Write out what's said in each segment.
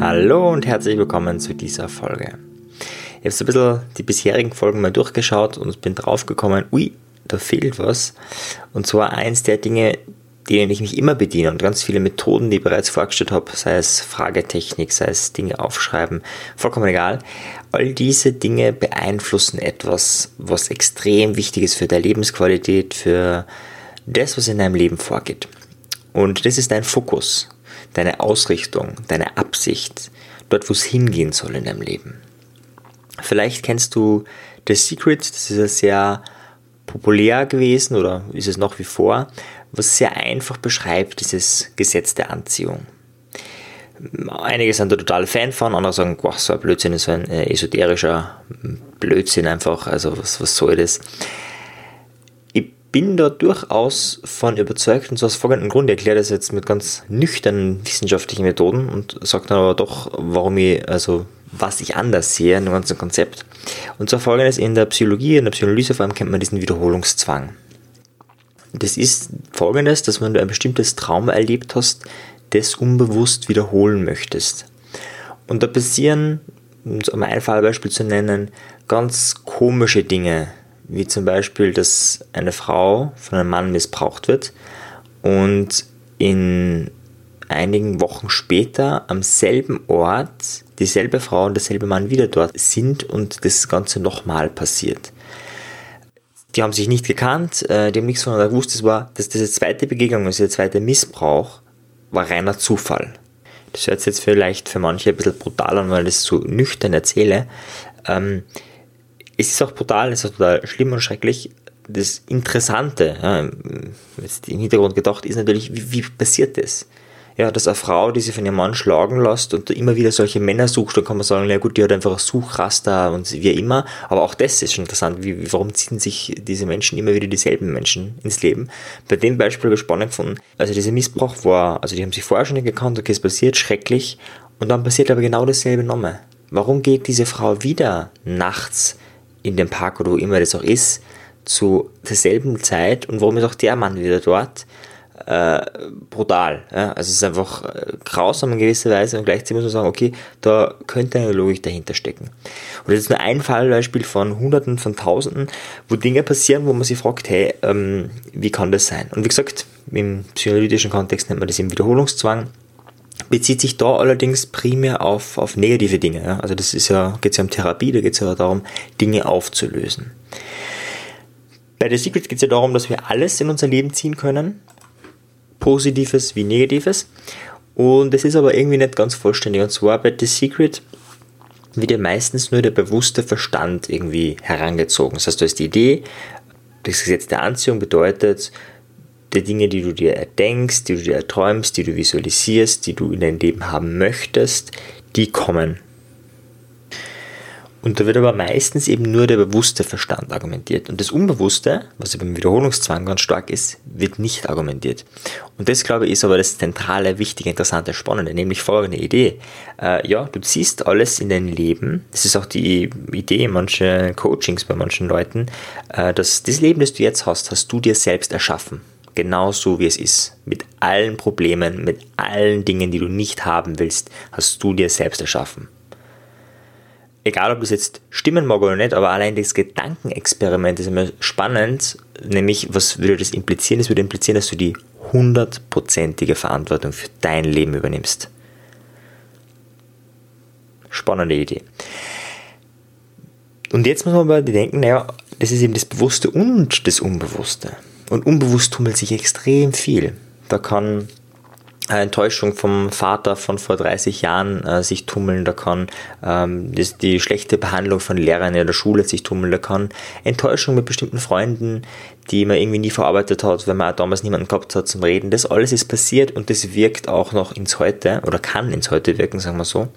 Hallo und herzlich willkommen zu dieser Folge. Ich habe so ein bisschen die bisherigen Folgen mal durchgeschaut und bin draufgekommen, ui, da fehlt was. Und zwar eins der Dinge, denen ich mich immer bediene und ganz viele Methoden, die ich bereits vorgestellt habe, sei es Fragetechnik, sei es Dinge aufschreiben, vollkommen egal. All diese Dinge beeinflussen etwas, was extrem wichtig ist für deine Lebensqualität, für das, was in deinem Leben vorgeht. Und das ist dein Fokus, deine Ausrichtung, deine Absicht, dort, wo es hingehen soll in deinem Leben. Vielleicht kennst du The Secret, das ist ja sehr populär gewesen oder ist es noch wie vor, was sehr einfach beschreibt, dieses Gesetz der Anziehung. Einige sind da total Fan von, andere sagen, boah, so ein Blödsinn ist so ein äh, esoterischer Blödsinn einfach, also was, was soll das? Bin da durchaus von überzeugt und so aus folgendem Grund, ich erkläre das jetzt mit ganz nüchternen wissenschaftlichen Methoden und sage dann aber doch, warum ich, also was ich anders sehe in dem ganzen Konzept. Und zwar folgendes, in der Psychologie, in der Psychoanalyse vor allem kennt man diesen Wiederholungszwang. Das ist folgendes, dass wenn du ein bestimmtes Trauma erlebt hast, das unbewusst wiederholen möchtest. Und da passieren, um ein Fallbeispiel zu nennen, ganz komische Dinge, wie zum Beispiel, dass eine Frau von einem Mann missbraucht wird und in einigen Wochen später am selben Ort dieselbe Frau und derselbe Mann wieder dort sind und das Ganze nochmal passiert. Die haben sich nicht gekannt, äh, die haben nichts voneinander gewusst. Das war, dass diese zweite Begegnung, also der zweite Missbrauch, war reiner Zufall. Das hört sich jetzt vielleicht für manche ein bisschen brutal an, weil ich das so nüchtern erzähle. Ähm, es ist auch brutal, es ist auch total schlimm und schrecklich. Das Interessante, ja, jetzt im Hintergrund gedacht, ist natürlich, wie, wie passiert das? ja, dass eine Frau, die sich von ihrem Mann schlagen lässt und immer wieder solche Männer sucht, dann kann man sagen, ja gut, die hat einfach ein Suchraster und wie immer. Aber auch das ist schon interessant. Wie, warum ziehen sich diese Menschen immer wieder dieselben Menschen ins Leben? Bei dem Beispiel habe ich spannend gefunden. Also dieser Missbrauch war, also die haben sich vorher schon nicht gekannt, okay, es passiert schrecklich. Und dann passiert aber genau dasselbe nochmal. Warum geht diese Frau wieder nachts in den Park oder wo immer das auch ist, zu derselben Zeit und warum ist auch der Mann wieder dort? äh, brutal. Ja? Also es ist einfach äh, grausam in gewisser Weise und gleichzeitig muss man sagen, okay, da könnte eine Logik dahinter stecken. Und das ist nur ein Fallbeispiel von Hunderten, von Tausenden, wo Dinge passieren, wo man sich fragt, hey, ähm, wie kann das sein? Und wie gesagt, im psychoanalytischen Kontext nennt man das im Wiederholungszwang bezieht sich da allerdings primär auf, auf negative Dinge. Ja? Also das ist ja, geht es ja um Therapie, da geht es ja darum, Dinge aufzulösen. Bei The Secret geht es ja darum, dass wir alles in unser Leben ziehen können, Positives wie Negatives. Und es ist aber irgendwie nicht ganz vollständig. Und zwar bei The Secret wird ja meistens nur der bewusste Verstand irgendwie herangezogen. Das heißt, da ist die Idee, das Gesetz der Anziehung bedeutet, die Dinge, die du dir erdenkst, die du dir erträumst, die du visualisierst, die du in dein Leben haben möchtest, die kommen. Und da wird aber meistens eben nur der bewusste Verstand argumentiert. Und das Unbewusste, was beim Wiederholungszwang ganz stark ist, wird nicht argumentiert. Und das, glaube ich, ist aber das zentrale, wichtige, interessante, spannende, nämlich folgende Idee. Äh, ja, du ziehst alles in dein Leben. Das ist auch die Idee in manchen Coachings bei manchen Leuten, äh, dass das Leben, das du jetzt hast, hast du dir selbst erschaffen. Genauso wie es ist. Mit allen Problemen, mit allen Dingen, die du nicht haben willst, hast du dir selbst erschaffen egal ob das jetzt stimmen mag oder nicht, aber allein das Gedankenexperiment ist immer spannend, nämlich was würde das implizieren? Das würde implizieren, dass du die hundertprozentige Verantwortung für dein Leben übernimmst. Spannende Idee. Und jetzt muss man aber denken, naja, das ist eben das Bewusste und das Unbewusste. Und unbewusst tummelt sich extrem viel. Da kann Enttäuschung vom Vater von vor 30 Jahren äh, sich tummeln, da kann ähm, das, die schlechte Behandlung von Lehrern in der Schule sich tummeln, da kann Enttäuschung mit bestimmten Freunden, die man irgendwie nie verarbeitet hat, wenn man auch damals niemanden gehabt hat zum Reden. Das alles ist passiert und das wirkt auch noch ins Heute oder kann ins Heute wirken, sagen wir so,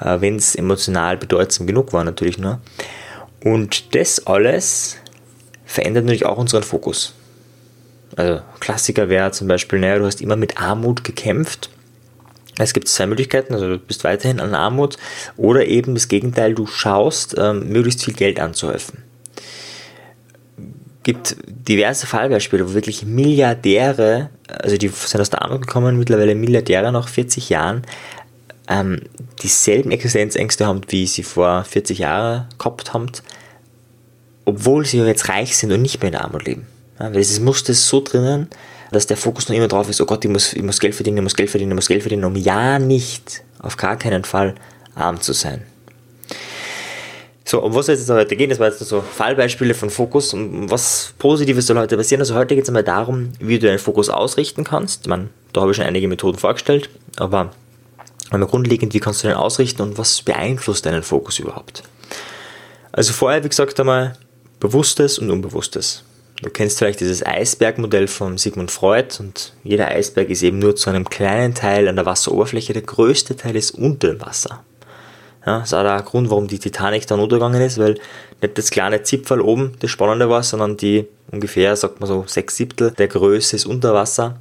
äh, wenn es emotional bedeutsam genug war natürlich nur. Und das alles verändert natürlich auch unseren Fokus. Also Klassiker wäre zum Beispiel, naja, du hast immer mit Armut gekämpft. Es gibt zwei Möglichkeiten, also du bist weiterhin an Armut oder eben das Gegenteil, du schaust, ähm, möglichst viel Geld anzuhäufen. gibt diverse Fallbeispiele, wo wirklich Milliardäre also die sind aus der Armut gekommen, mittlerweile Milliardäre nach 40 Jahren, ähm, dieselben Existenzängste haben, wie sie vor 40 Jahren gehabt haben, obwohl sie jetzt reich sind und nicht mehr in Armut leben. Ja, weil es Muster ist so drinnen, dass der Fokus noch immer drauf ist, oh Gott, ich muss, ich muss Geld verdienen, ich muss Geld verdienen, ich muss Geld verdienen, um ja nicht, auf gar keinen Fall arm zu sein. So, um was soll es jetzt heute gehen? Das war jetzt so Fallbeispiele von Fokus und was Positives soll heute passieren. Also heute geht es einmal darum, wie du deinen Fokus ausrichten kannst. Ich meine, da habe ich schon einige Methoden vorgestellt, aber einmal grundlegend, wie kannst du den ausrichten und was beeinflusst deinen Fokus überhaupt? Also vorher, wie gesagt, einmal Bewusstes und Unbewusstes. Du kennst vielleicht dieses Eisbergmodell von Sigmund Freud und jeder Eisberg ist eben nur zu einem kleinen Teil an der Wasseroberfläche. Der größte Teil ist unter dem Wasser. Ja, das ist auch der Grund, warum die Titanic dann untergegangen ist, weil nicht das kleine Zipfel oben das Spannende war, sondern die ungefähr, sagt man so, sechs Siebtel der Größe ist unter Wasser.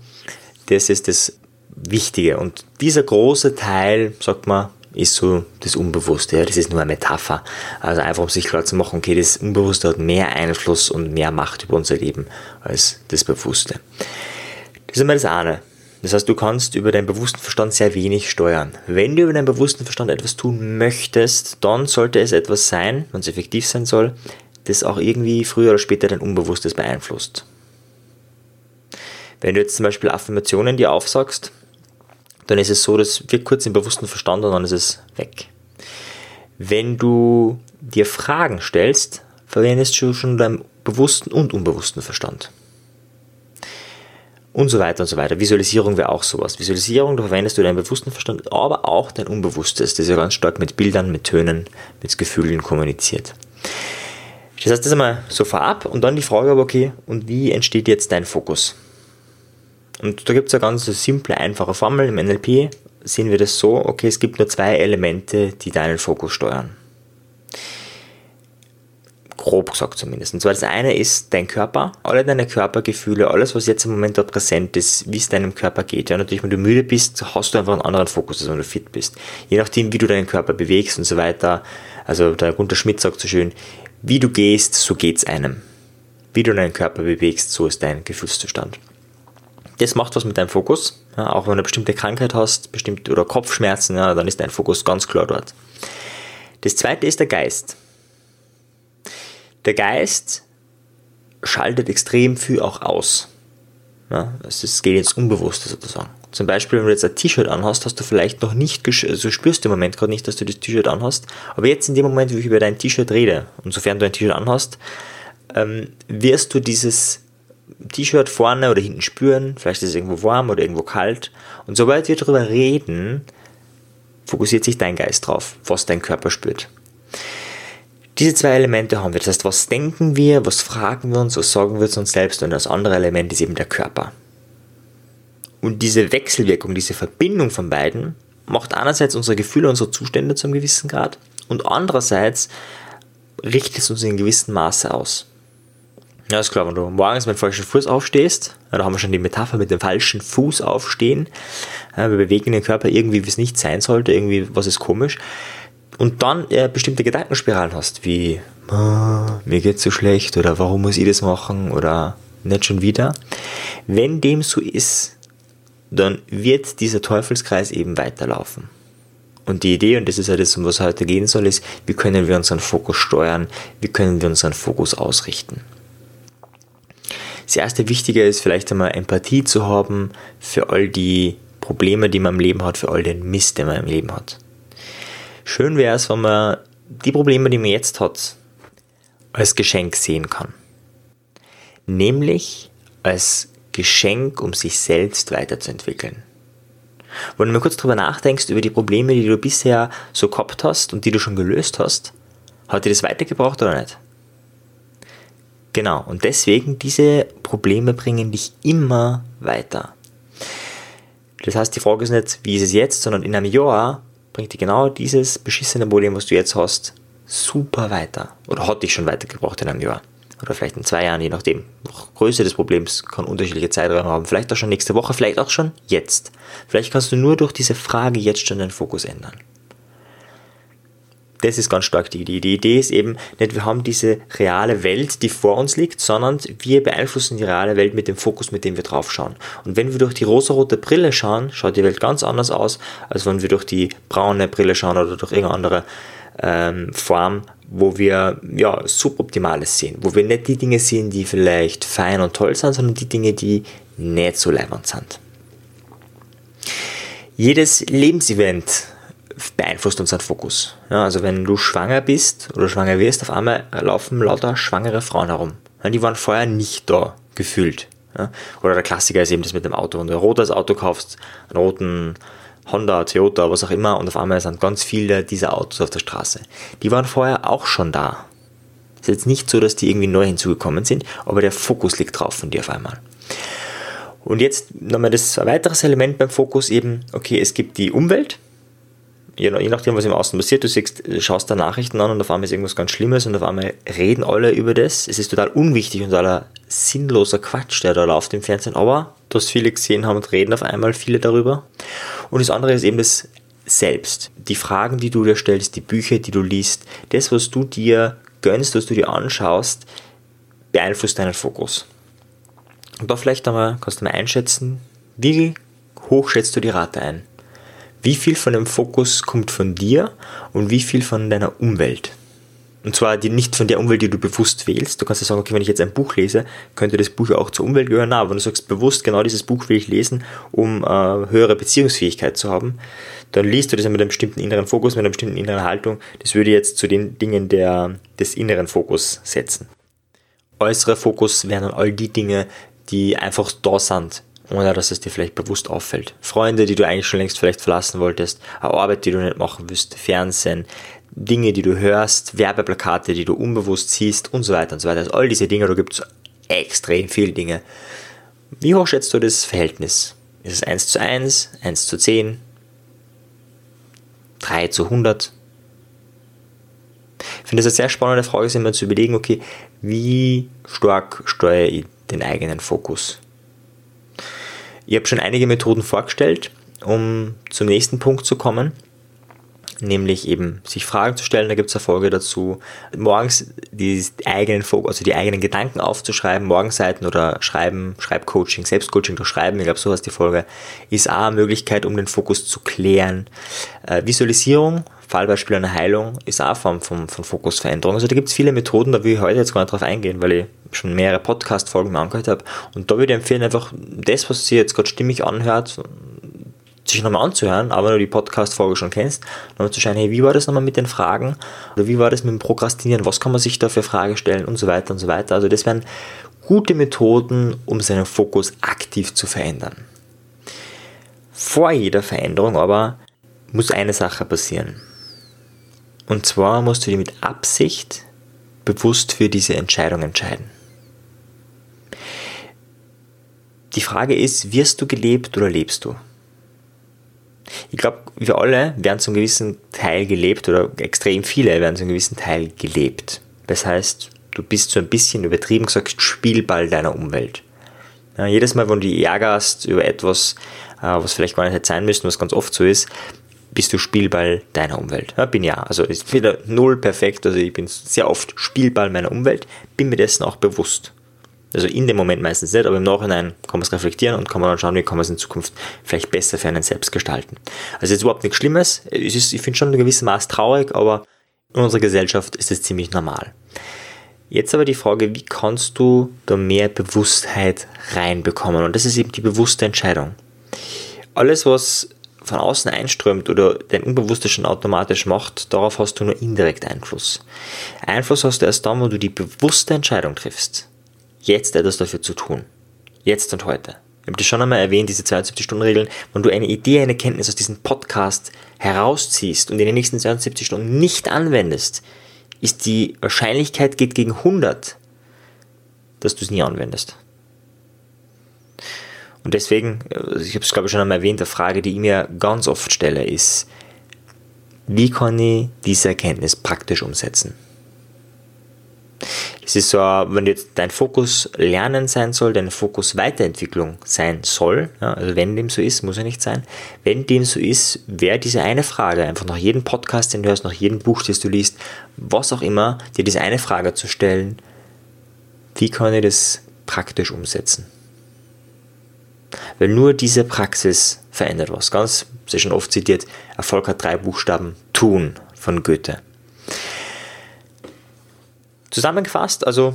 Das ist das Wichtige. Und dieser große Teil, sagt man, ist so das Unbewusste. Ja, das ist nur eine Metapher. Also einfach, um sich klar zu machen, okay, das Unbewusste hat mehr Einfluss und mehr Macht über unser Leben als das Bewusste. Das ist immer das eine. Das heißt, du kannst über deinen bewussten Verstand sehr wenig steuern. Wenn du über deinen bewussten Verstand etwas tun möchtest, dann sollte es etwas sein, wenn es effektiv sein soll, das auch irgendwie früher oder später dein Unbewusstes beeinflusst. Wenn du jetzt zum Beispiel Affirmationen dir aufsagst, dann ist es so, das wird kurz im bewussten Verstand und dann ist es weg. Wenn du dir Fragen stellst, verwendest du schon deinen bewussten und unbewussten Verstand. Und so weiter und so weiter. Visualisierung wäre auch sowas. Visualisierung, da verwendest du deinen bewussten Verstand, aber auch dein Unbewusstes. Das ist ja ganz stark mit Bildern, mit Tönen, mit Gefühlen kommuniziert. Das heißt, das einmal so vorab und dann die Frage aber, okay, und wie entsteht jetzt dein Fokus? Und da gibt es eine ganz simple, einfache Formel. Im NLP sehen wir das so, okay, es gibt nur zwei Elemente, die deinen Fokus steuern. Grob gesagt zumindest. Und zwar das eine ist dein Körper, alle deine Körpergefühle, alles, was jetzt im Moment da präsent ist, wie es deinem Körper geht. Ja, natürlich, wenn du müde bist, hast du einfach einen anderen Fokus, als wenn du fit bist. Je nachdem, wie du deinen Körper bewegst und so weiter. Also der Gunter Schmidt sagt so schön, wie du gehst, so geht's einem. Wie du deinen Körper bewegst, so ist dein Gefühlszustand. Das macht was mit deinem Fokus. Ja, auch wenn du eine bestimmte Krankheit hast, bestimmt, oder Kopfschmerzen, ja, dann ist dein Fokus ganz klar dort. Das zweite ist der Geist. Der Geist schaltet extrem viel auch aus. Ja, es geht ins Unbewusste sozusagen. Zum Beispiel, wenn du jetzt ein T-Shirt anhast, hast du vielleicht noch nicht, also spürst du im Moment gerade nicht, dass du das T-Shirt anhast, aber jetzt in dem Moment, wo ich über dein T-Shirt rede, und sofern du ein T-Shirt anhast, ähm, wirst du dieses T-Shirt vorne oder hinten spüren, vielleicht ist es irgendwo warm oder irgendwo kalt. Und sobald wir darüber reden, fokussiert sich dein Geist drauf, was dein Körper spürt. Diese zwei Elemente haben wir. Das heißt, was denken wir, was fragen wir uns, was sagen wir uns selbst und das andere Element ist eben der Körper. Und diese Wechselwirkung, diese Verbindung von beiden macht einerseits unsere Gefühle, unsere Zustände zu einem gewissen Grad und andererseits richtet es uns in einem gewissen Maße aus. Ja, ist klar, wenn du morgens mit dem falschen Fuß aufstehst, da haben wir schon die Metapher mit dem falschen Fuß aufstehen. Wir bewegen den Körper irgendwie, wie es nicht sein sollte, irgendwie, was ist komisch. Und dann äh, bestimmte Gedankenspiralen hast, wie, oh, mir geht's so schlecht oder warum muss ich das machen oder nicht schon wieder. Wenn dem so ist, dann wird dieser Teufelskreis eben weiterlaufen. Und die Idee, und das ist ja das, um was heute gehen soll, ist, wie können wir unseren Fokus steuern, wie können wir unseren Fokus ausrichten. Das erste Wichtige ist vielleicht einmal Empathie zu haben für all die Probleme, die man im Leben hat, für all den Mist, den man im Leben hat. Schön wäre es, wenn man die Probleme, die man jetzt hat, als Geschenk sehen kann. Nämlich als Geschenk, um sich selbst weiterzuentwickeln. Wenn du mal kurz drüber nachdenkst, über die Probleme, die du bisher so gehabt hast und die du schon gelöst hast, hat dir das weitergebracht oder nicht? Genau, und deswegen diese Probleme bringen dich immer weiter. Das heißt, die Frage ist nicht, wie ist es jetzt, sondern in einem Jahr bringt dir genau dieses beschissene Problem, was du jetzt hast, super weiter. Oder hat dich schon weitergebracht in einem Jahr. Oder vielleicht in zwei Jahren, je nachdem. Noch Größe des Problems kann unterschiedliche Zeiträume haben. Vielleicht auch schon nächste Woche, vielleicht auch schon jetzt. Vielleicht kannst du nur durch diese Frage jetzt schon deinen Fokus ändern. Das ist ganz stark die Idee. Die Idee ist eben nicht, wir haben diese reale Welt, die vor uns liegt, sondern wir beeinflussen die reale Welt mit dem Fokus, mit dem wir drauf schauen. Und wenn wir durch die rosarote Brille schauen, schaut die Welt ganz anders aus, als wenn wir durch die braune Brille schauen oder durch irgendeine andere ähm, Form, wo wir ja, Suboptimales sehen, wo wir nicht die Dinge sehen, die vielleicht fein und toll sind, sondern die Dinge, die nicht so leibend sind. Jedes Lebensevent beeinflusst unseren Fokus. Ja, also wenn du schwanger bist oder schwanger wirst, auf einmal laufen lauter schwangere Frauen herum. Ja, die waren vorher nicht da, gefühlt. Ja, oder der Klassiker ist eben das mit dem Auto. Wenn du ein rotes Auto kaufst, einen roten Honda, Toyota, was auch immer, und auf einmal sind ganz viele dieser Autos auf der Straße. Die waren vorher auch schon da. Es ist jetzt nicht so, dass die irgendwie neu hinzugekommen sind, aber der Fokus liegt drauf von dir auf einmal. Und jetzt nochmal das weiteres Element beim Fokus eben, okay, es gibt die Umwelt, je, nachdem, was im Außen passiert, du siehst, schaust da Nachrichten an und auf einmal ist irgendwas ganz Schlimmes und auf einmal reden alle über das. Es ist total unwichtig und aller sinnloser Quatsch, der da läuft im Fernsehen, aber dass viele gesehen haben und reden auf einmal viele darüber. Und das andere ist eben das Selbst. Die Fragen, die du dir stellst, die Bücher, die du liest, das, was du dir gönnst, was du dir anschaust, beeinflusst deinen Fokus. Und da vielleicht einmal, kannst du mal einschätzen, wie hoch schätzt du die Rate ein? Wie viel von dem Fokus kommt von dir und wie viel von deiner Umwelt? Und zwar die, nicht von der Umwelt, die du bewusst wählst. Du kannst ja sagen, okay, wenn ich jetzt ein Buch lese, könnte das Buch auch zur Umwelt gehören. Na, aber wenn du sagst bewusst, genau dieses Buch will ich lesen, um äh, höhere Beziehungsfähigkeit zu haben, dann liest du das mit einem bestimmten inneren Fokus, mit einer bestimmten inneren Haltung. Das würde jetzt zu den Dingen der, des inneren Fokus setzen. Äußere Fokus wären dann all die Dinge, die einfach da sind, ohne dass es dir vielleicht bewusst auffällt. Freunde, die du eigentlich schon längst vielleicht verlassen wolltest, eine Arbeit, die du nicht machen willst, Fernsehen, Dinge, die du hörst, Werbeplakate, die du unbewusst siehst und so weiter und so weiter. Also all diese Dinge, da gibt es extrem viele Dinge. Wie hoch schätzt du das Verhältnis? Ist es 1 zu 1, 1 zu 10, 3 zu 100? Ich finde das eine sehr spannende Frage, sich mal zu überlegen, okay, wie stark steuere ich den eigenen Fokus? Ich habe schon einige Methoden vorgestellt, um zum nächsten Punkt zu kommen, nämlich eben sich Fragen zu stellen. Da gibt es eine Folge dazu. Morgens die eigenen, also die eigenen Gedanken aufzuschreiben, Morgenseiten oder Schreiben, Schreibcoaching, Selbstcoaching durch Schreiben, ich glaube, sowas die Folge, ist auch eine Möglichkeit, um den Fokus zu klären. Äh, Visualisierung, Fallbeispiel einer Heilung, ist auch eine Form von, von Fokusveränderung. Also da gibt es viele Methoden, da will ich heute jetzt gar nicht drauf eingehen, weil ich schon mehrere Podcast-Folgen angehört habe. Und da würde ich empfehlen, einfach das, was sich jetzt gerade stimmig anhört, sich nochmal anzuhören, aber du die Podcast-Folge schon kennst, nochmal zu schauen, hey, wie war das nochmal mit den Fragen? Oder wie war das mit dem Prokrastinieren? Was kann man sich da für Fragen stellen? Und so weiter und so weiter. Also das wären gute Methoden, um seinen Fokus aktiv zu verändern. Vor jeder Veränderung aber muss eine Sache passieren. Und zwar musst du dir mit Absicht bewusst für diese Entscheidung entscheiden. Die Frage ist, wirst du gelebt oder lebst du? Ich glaube, wir alle werden zu einem gewissen Teil gelebt oder extrem viele werden zu einem gewissen Teil gelebt. Das heißt, du bist so ein bisschen übertrieben gesagt Spielball deiner Umwelt. Ja, jedes Mal, wenn du dich ärgerst über etwas, äh, was vielleicht gar nicht hätte sein müssen, was ganz oft so ist, bist du Spielball deiner Umwelt. Ja, bin ja, also ist wieder null perfekt, also ich bin sehr oft Spielball meiner Umwelt, bin mir dessen auch bewusst. Also in dem Moment meistens nicht, aber im Nachhinein kann man es reflektieren und kann man dann schauen, wie kann man es in Zukunft vielleicht besser für einen selbst gestalten. Also jetzt überhaupt nichts Schlimmes. Es ist, ich finde schon in gewissem Maß traurig, aber in unserer Gesellschaft ist es ziemlich normal. Jetzt aber die Frage, wie kannst du da mehr Bewusstheit reinbekommen? Und das ist eben die bewusste Entscheidung. Alles, was von außen einströmt oder dein Unbewusstes schon automatisch macht, darauf hast du nur indirekt Einfluss. Einfluss hast du erst dann, wo du die bewusste Entscheidung triffst jetzt etwas dafür zu tun. Jetzt und heute. Ich habe das schon einmal erwähnt, diese 72-Stunden-Regeln. Wenn du eine Idee, eine Kenntnis aus diesem Podcast herausziehst und in den nächsten 72 Stunden nicht anwendest, ist die Wahrscheinlichkeit geht gegen 100, dass du es nie anwendest. Und deswegen, äh, ich habe es glaube ich schon einmal erwähnt, eine Frage, die ich mir ganz oft stelle, ist, wie kann ich diese Erkenntnis praktisch umsetzen? Es ist so, wenn jetzt dein Fokus Lernen sein soll, dein Fokus Weiterentwicklung sein soll, ja, also wenn dem so ist, muss er nicht sein, wenn dem so ist, wäre diese eine Frage, einfach nach jedem Podcast, den du hörst, nach jedem Buch, das du liest, was auch immer, dir diese eine Frage zu stellen, wie kann ich das praktisch umsetzen? Weil nur diese Praxis verändert was. Ganz, sehr schon oft zitiert, Erfolg hat drei Buchstaben, tun von Goethe. Zusammengefasst, also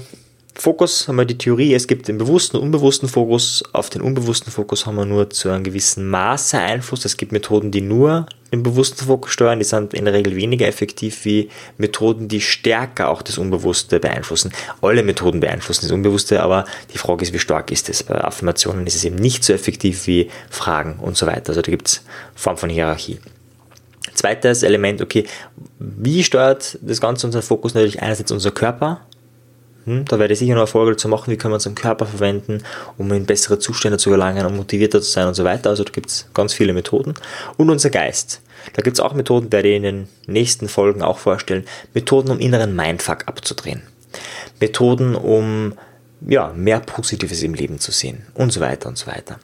Fokus haben wir die Theorie, es gibt den bewussten und unbewussten Fokus. Auf den unbewussten Fokus haben wir nur zu einem gewissen Maße Einfluss. Es gibt Methoden, die nur den bewussten Fokus steuern, die sind in der Regel weniger effektiv wie Methoden, die stärker auch das Unbewusste beeinflussen. Alle Methoden beeinflussen das Unbewusste, aber die Frage ist, wie stark ist es? Bei Affirmationen ist es eben nicht so effektiv wie Fragen und so weiter. Also da gibt es Form von Hierarchie. Zweites Element, okay, wie steuert das Ganze unseren Fokus? Natürlich einerseits unser Körper, hm, da werde ich sicher noch Erfolge zu machen, wie können wir unseren Körper verwenden, um in bessere Zustände zu gelangen, um motivierter zu sein und so weiter. Also da gibt es ganz viele Methoden. Und unser Geist. Da gibt es auch Methoden, werde ich in den nächsten Folgen auch vorstellen. Methoden, um inneren Mindfuck abzudrehen. Methoden, um ja, mehr Positives im Leben zu sehen und so weiter und so weiter.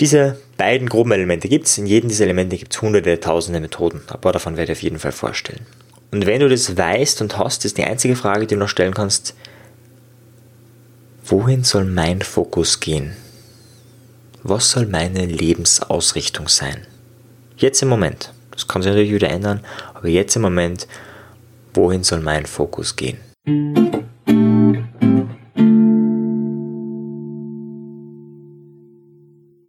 Diese beiden groben Elemente gibt es. In jedem dieser Elemente gibt es hunderte, tausende Methoden. Ein paar davon werde ich auf jeden Fall vorstellen. Und wenn du das weißt und hast, ist die einzige Frage, die du noch stellen kannst, wohin soll mein Fokus gehen? Was soll meine Lebensausrichtung sein? Jetzt im Moment. Das kann sich natürlich wieder ändern, aber jetzt im Moment, wohin soll mein Fokus gehen?